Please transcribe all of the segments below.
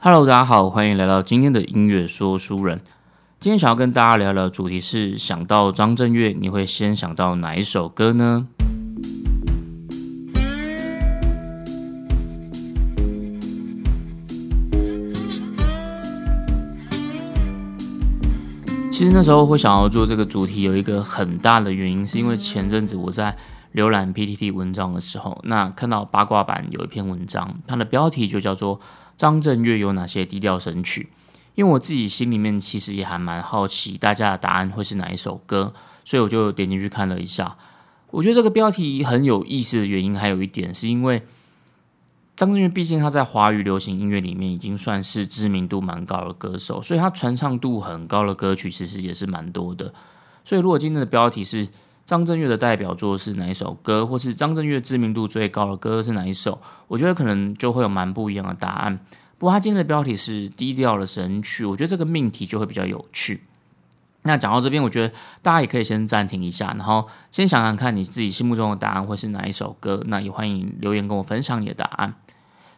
Hello，大家好，欢迎来到今天的音乐说书人。今天想要跟大家聊聊主题是：想到张震岳，你会先想到哪一首歌呢？其实那时候会想要做这个主题，有一个很大的原因，是因为前阵子我在浏览 PTT 文章的时候，那看到八卦版有一篇文章，它的标题就叫做。张震岳有哪些低调神曲？因为我自己心里面其实也还蛮好奇，大家的答案会是哪一首歌，所以我就点进去看了一下。我觉得这个标题很有意思的原因，还有一点是因为张震岳毕竟他在华语流行音乐里面已经算是知名度蛮高的歌手，所以他传唱度很高的歌曲其实也是蛮多的。所以如果今天的标题是张震岳的代表作是哪一首歌，或是张震岳知名度最高的歌是哪一首？我觉得可能就会有蛮不一样的答案。不过他今天的标题是低调的神曲，我觉得这个命题就会比较有趣。那讲到这边，我觉得大家也可以先暂停一下，然后先想想看你自己心目中的答案会是哪一首歌。那也欢迎留言跟我分享你的答案。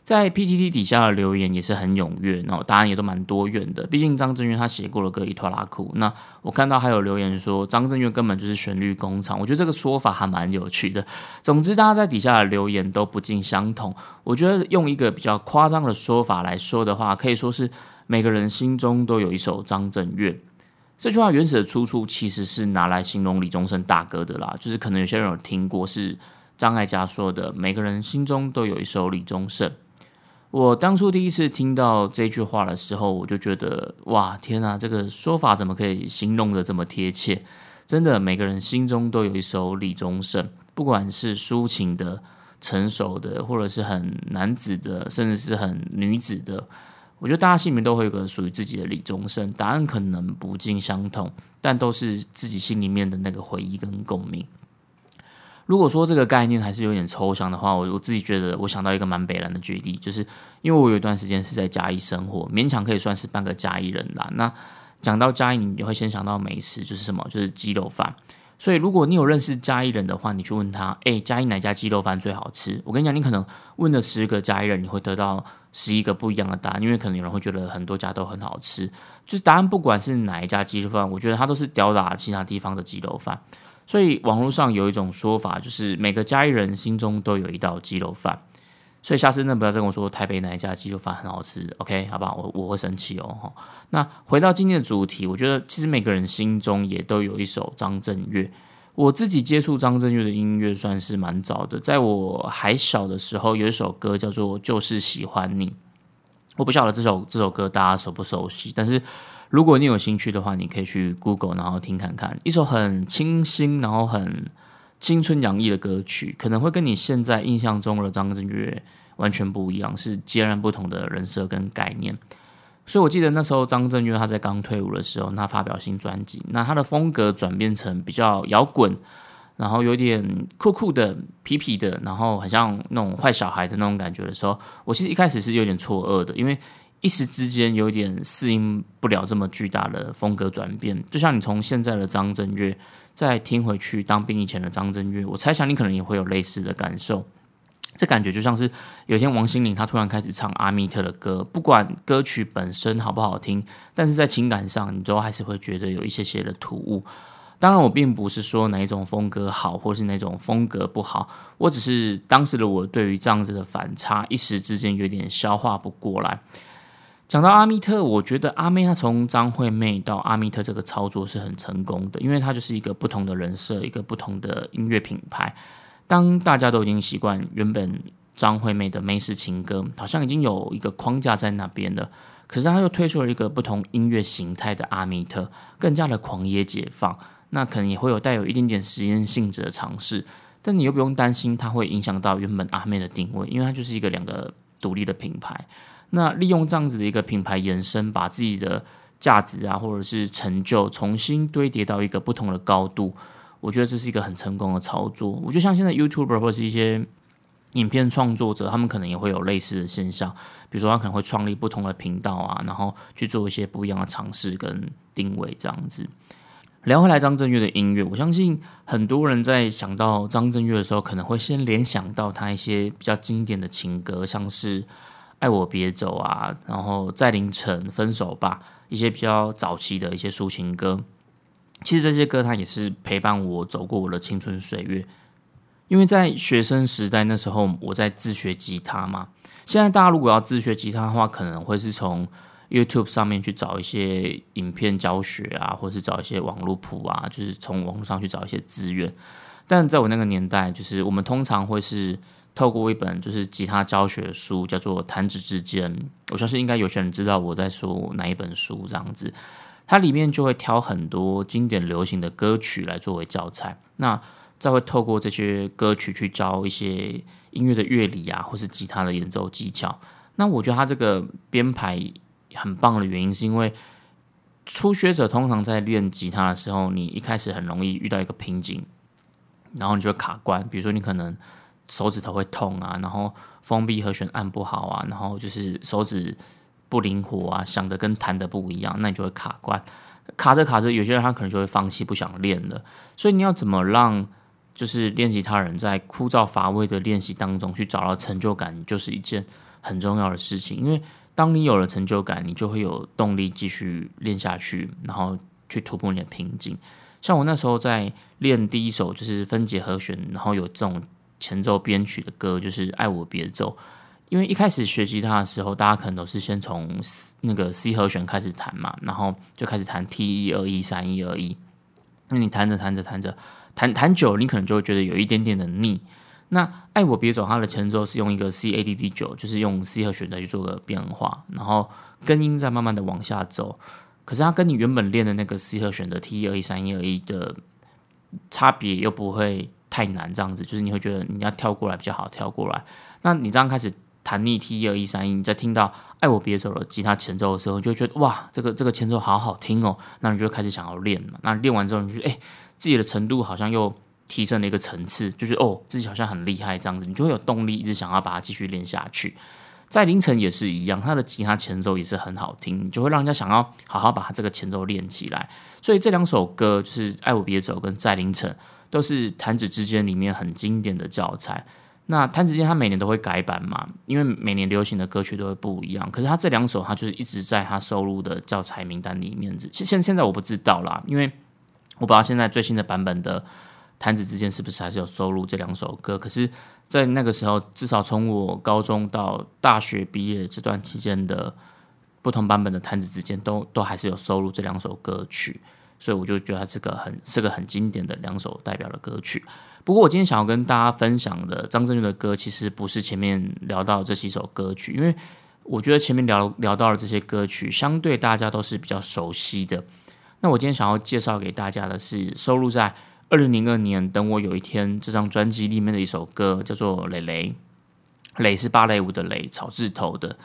在 PTT 底下的留言也是很踊跃，然后答案也都蛮多元的。毕竟张震岳他写过了歌一拖拉库，那我看到还有留言说张震岳根本就是旋律工厂，我觉得这个说法还蛮有趣的。总之，大家在底下的留言都不尽相同。我觉得用一个比较夸张的说法来说的话，可以说是每个人心中都有一首张震岳。这句话原始的出处其实是拿来形容李宗盛大哥的啦，就是可能有些人有听过，是张艾嘉说的，每个人心中都有一首李宗盛。我当初第一次听到这句话的时候，我就觉得哇，天哪，这个说法怎么可以形容的这么贴切？真的，每个人心中都有一首李宗盛，不管是抒情的、成熟的，或者是很男子的，甚至是很女子的，我觉得大家心里面都会有个属于自己的李宗盛。答案可能不尽相同，但都是自己心里面的那个回忆跟共鸣。如果说这个概念还是有点抽象的话，我我自己觉得，我想到一个蛮北蓝的举例，就是因为我有一段时间是在嘉义生活，勉强可以算是半个嘉义人啦。那讲到嘉义，你会先想到美食，就是什么？就是鸡肉饭。所以如果你有认识嘉义人的话，你去问他，哎，嘉义哪家鸡肉饭最好吃？我跟你讲，你可能问了十个嘉义人，你会得到十一个不一样的答案，因为可能有人会觉得很多家都很好吃。就是答案不管是哪一家鸡肉饭，我觉得它都是吊打其他地方的鸡肉饭。所以网络上有一种说法，就是每个嘉义人心中都有一道鸡肉饭。所以下次真的不要再跟我说台北哪一家鸡肉饭很好吃，OK？好吧，我我会生气哦。那回到今天的主题，我觉得其实每个人心中也都有一首张震岳。我自己接触张震岳的音乐算是蛮早的，在我还小的时候，有一首歌叫做《就是喜欢你》。我不晓得这首这首歌大家熟不熟悉，但是。如果你有兴趣的话，你可以去 Google，然后听看看一首很清新，然后很青春洋溢的歌曲，可能会跟你现在印象中的张震岳完全不一样，是截然不同的人设跟概念。所以我记得那时候张震岳他在刚退伍的时候，他发表新专辑，那他的风格转变成比较摇滚，然后有点酷酷的、痞痞的，然后很像那种坏小孩的那种感觉的时候，我其实一开始是有点错愕的，因为。一时之间有点适应不了这么巨大的风格转变，就像你从现在的张震岳再听回去当兵以前的张震岳，我猜想你可能也会有类似的感受。这感觉就像是有一天王心凌她突然开始唱阿密特的歌，不管歌曲本身好不好听，但是在情感上你都还是会觉得有一些些的突兀。当然，我并不是说哪一种风格好，或是哪种风格不好，我只是当时的我对于这样子的反差一时之间有点消化不过来。讲到阿密特，我觉得阿妹她从张惠妹到阿密特这个操作是很成功的，因为她就是一个不同的人设，一个不同的音乐品牌。当大家都已经习惯原本张惠妹的美式情歌，好像已经有一个框架在那边了，可是她又推出了一个不同音乐形态的阿密特，更加的狂野解放，那可能也会有带有一点点实验性质的尝试，但你又不用担心它会影响到原本阿妹的定位，因为它就是一个两个独立的品牌。那利用这样子的一个品牌延伸，把自己的价值啊，或者是成就重新堆叠到一个不同的高度，我觉得这是一个很成功的操作。我觉得像现在 YouTuber 或者是一些影片创作者，他们可能也会有类似的现象，比如说他可能会创立不同的频道啊，然后去做一些不一样的尝试跟定位这样子。聊回来张震岳的音乐，我相信很多人在想到张震岳的时候，可能会先联想到他一些比较经典的情歌，像是。爱我别走啊，然后在凌晨分手吧，一些比较早期的一些抒情歌。其实这些歌它也是陪伴我走过我的青春岁月。因为在学生时代那时候我在自学吉他嘛。现在大家如果要自学吉他的话，可能会是从 YouTube 上面去找一些影片教学啊，或是找一些网络谱啊，就是从网络上去找一些资源。但在我那个年代，就是我们通常会是。透过一本就是吉他教学书，叫做《弹指之间》，我相信应该有些人知道我在说哪一本书。这样子，它里面就会挑很多经典流行的歌曲来作为教材，那再会透过这些歌曲去教一些音乐的乐理啊，或是吉他的演奏技巧。那我觉得它这个编排很棒的原因，是因为初学者通常在练吉他的时候，你一开始很容易遇到一个瓶颈，然后你就会卡关，比如说你可能。手指头会痛啊，然后封闭和弦按不好啊，然后就是手指不灵活啊，想的跟弹的不一样，那你就会卡关，卡着卡着，有些人他可能就会放弃，不想练了。所以你要怎么让就是练习他人在枯燥乏味的练习当中去找到成就感，就是一件很重要的事情。因为当你有了成就感，你就会有动力继续练下去，然后去突破你的瓶颈。像我那时候在练第一首就是分解和弦，然后有这种。前奏编曲的歌就是《爱我别走》，因为一开始学吉他的时候，大家可能都是先从那个 C 和弦开始弹嘛，然后就开始弹 T 一二一三一二一。那你弹着弹着弹着，弹弹久，你可能就会觉得有一点点的腻。那《爱我别走》它的前奏是用一个 C A D D 九，就是用 C 和弦的去做个变化，然后根音在慢慢的往下走。可是它跟你原本练的那个 C 和弦的 T 一二一三一二一的差别又不会。太难，这样子就是你会觉得你要跳过来比较好，跳过来。那你这样开始弹逆 T 一二一三一，你在听到《爱我别走了》吉他前奏的时候，你就觉得哇，这个这个前奏好好听哦。那你就开始想要练嘛。那练完之后，你就哎，自己的程度好像又提升了一个层次，就是哦，自己好像很厉害这样子，你就会有动力一直想要把它继续练下去。在凌晨也是一样，他的吉他前奏也是很好听，你就会让人家想要好好把他这个前奏练起来。所以这两首歌就是《爱我别走》跟《在凌晨》。都是弹指之间里面很经典的教材。那弹指间他每年都会改版嘛，因为每年流行的歌曲都会不一样。可是他这两首他就是一直在他收录的教材名单里面。现现在我不知道啦，因为我不知道现在最新的版本的弹指之间是不是还是有收录这两首歌。可是，在那个时候，至少从我高中到大学毕业这段期间的不同版本的弹指之间，都都还是有收录这两首歌曲。所以我就觉得这个很是个很经典的两首代表的歌曲。不过我今天想要跟大家分享的张震岳的歌，其实不是前面聊到这几首歌曲，因为我觉得前面聊聊到了这些歌曲，相对大家都是比较熟悉的。那我今天想要介绍给大家的是收录在二零零二年《等我有一天》这张专辑里面的一首歌，叫做《蕾蕾》。蕾是芭蕾舞的蕾，草字头的。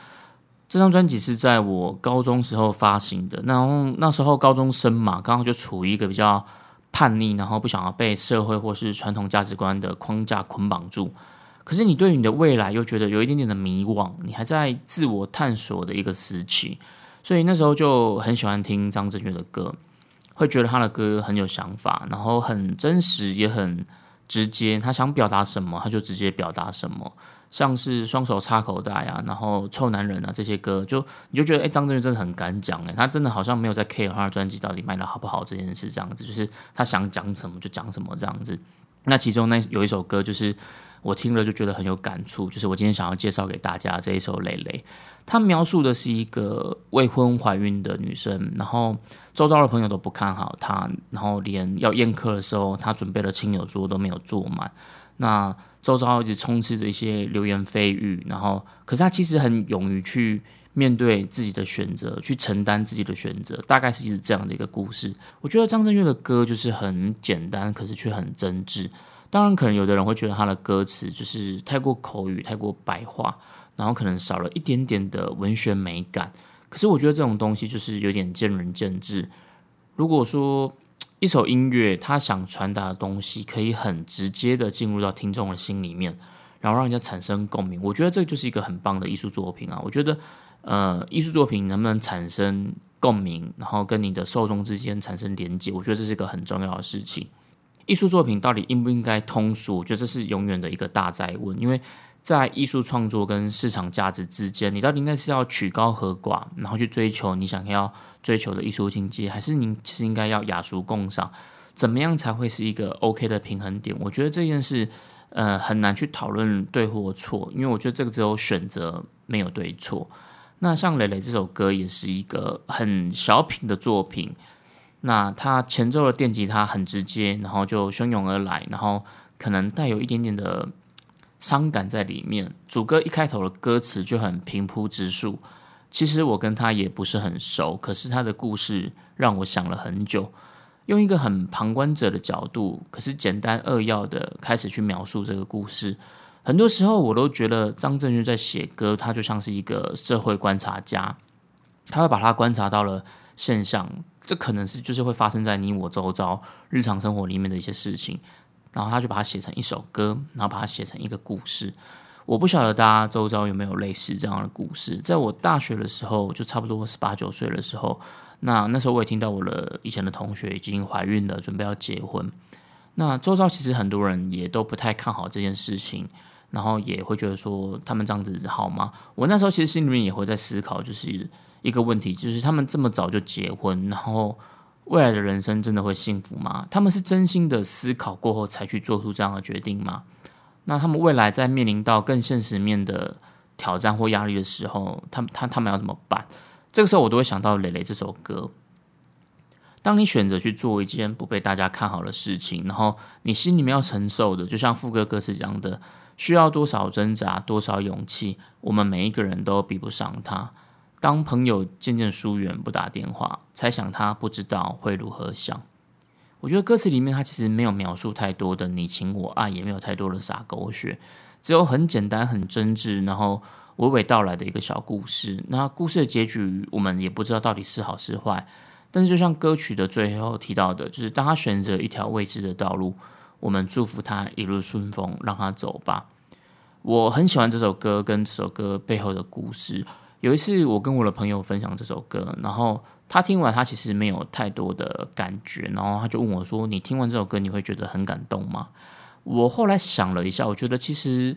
这张专辑是在我高中时候发行的，然后那时候高中生嘛，刚好就处于一个比较叛逆，然后不想要被社会或是传统价值观的框架捆绑住。可是你对你的未来又觉得有一点点的迷惘，你还在自我探索的一个时期，所以那时候就很喜欢听张震岳的歌，会觉得他的歌很有想法，然后很真实，也很直接。他想表达什么，他就直接表达什么。像是双手插口袋啊，然后臭男人啊这些歌，就你就觉得哎，张震岳真的很敢讲哎，他真的好像没有在 care 他的专辑到底卖的好不好这件事，这样子就是他想讲什么就讲什么这样子。那其中那有一首歌，就是我听了就觉得很有感触，就是我今天想要介绍给大家这一首《蕾蕾》。他描述的是一个未婚怀孕的女生，然后周遭的朋友都不看好她，然后连要宴客的时候，她准备了亲友桌都没有坐满。那周遭一直充斥着一些流言蜚语，然后，可是他其实很勇于去面对自己的选择，去承担自己的选择，大概是一直这样的一个故事。我觉得张震岳的歌就是很简单，可是却很真挚。当然，可能有的人会觉得他的歌词就是太过口语、太过白话，然后可能少了一点点的文学美感。可是我觉得这种东西就是有点见仁见智。如果说，一首音乐，他想传达的东西可以很直接的进入到听众的心里面，然后让人家产生共鸣。我觉得这就是一个很棒的艺术作品啊！我觉得，呃，艺术作品能不能产生共鸣，然后跟你的受众之间产生连接，我觉得这是一个很重要的事情。艺术作品到底应不应该通俗？我觉得这是永远的一个大灾问，因为在艺术创作跟市场价值之间，你到底应该是要取高和寡，然后去追求你想要追求的艺术境界，还是你其实应该要雅俗共赏？怎么样才会是一个 OK 的平衡点？我觉得这件事，呃，很难去讨论对或错，因为我觉得这个只有选择，没有对错。那像磊磊这首歌也是一个很小品的作品，那他前奏的电吉他很直接，然后就汹涌而来，然后可能带有一点点的。伤感在里面，主歌一开头的歌词就很平铺直述。其实我跟他也不是很熟，可是他的故事让我想了很久，用一个很旁观者的角度，可是简单扼要的开始去描述这个故事。很多时候我都觉得张震岳在写歌，他就像是一个社会观察家，他会把他观察到了现象，这可能是就是会发生在你我周遭日常生活里面的一些事情。然后他就把它写成一首歌，然后把它写成一个故事。我不晓得大家周遭有没有类似这样的故事。在我大学的时候，就差不多十八九岁的时候，那那时候我也听到我的以前的同学已经怀孕了，准备要结婚。那周遭其实很多人也都不太看好这件事情，然后也会觉得说他们这样子好吗？我那时候其实心里面也会在思考，就是一个问题，就是他们这么早就结婚，然后。未来的人生真的会幸福吗？他们是真心的思考过后才去做出这样的决定吗？那他们未来在面临到更现实面的挑战或压力的时候，他们他他们要怎么办？这个时候我都会想到磊磊这首歌。当你选择去做一件不被大家看好的事情，然后你心里面要承受的，就像副歌歌词讲的，需要多少挣扎，多少勇气，我们每一个人都比不上他。当朋友渐渐疏远，不打电话，猜想他不知道会如何想。我觉得歌词里面他其实没有描述太多的你情我爱，也没有太多的洒狗血，只有很简单、很真挚，然后娓娓道来的一个小故事。那故事的结局，我们也不知道到底是好是坏。但是就像歌曲的最后提到的，就是当他选择一条未知的道路，我们祝福他一路顺风，让他走吧。我很喜欢这首歌跟这首歌背后的故事。有一次，我跟我的朋友分享这首歌，然后他听完，他其实没有太多的感觉，然后他就问我说：“你听完这首歌，你会觉得很感动吗？”我后来想了一下，我觉得其实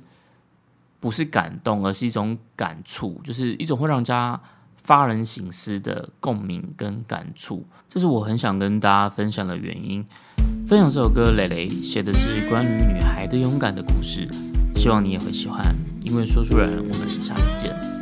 不是感动，而是一种感触，就是一种会让人家发人省思的共鸣跟感触。这是我很想跟大家分享的原因。分享这首歌，蕾蕾写的是关于女孩的勇敢的故事，希望你也会喜欢。因为说书人，我们下次见。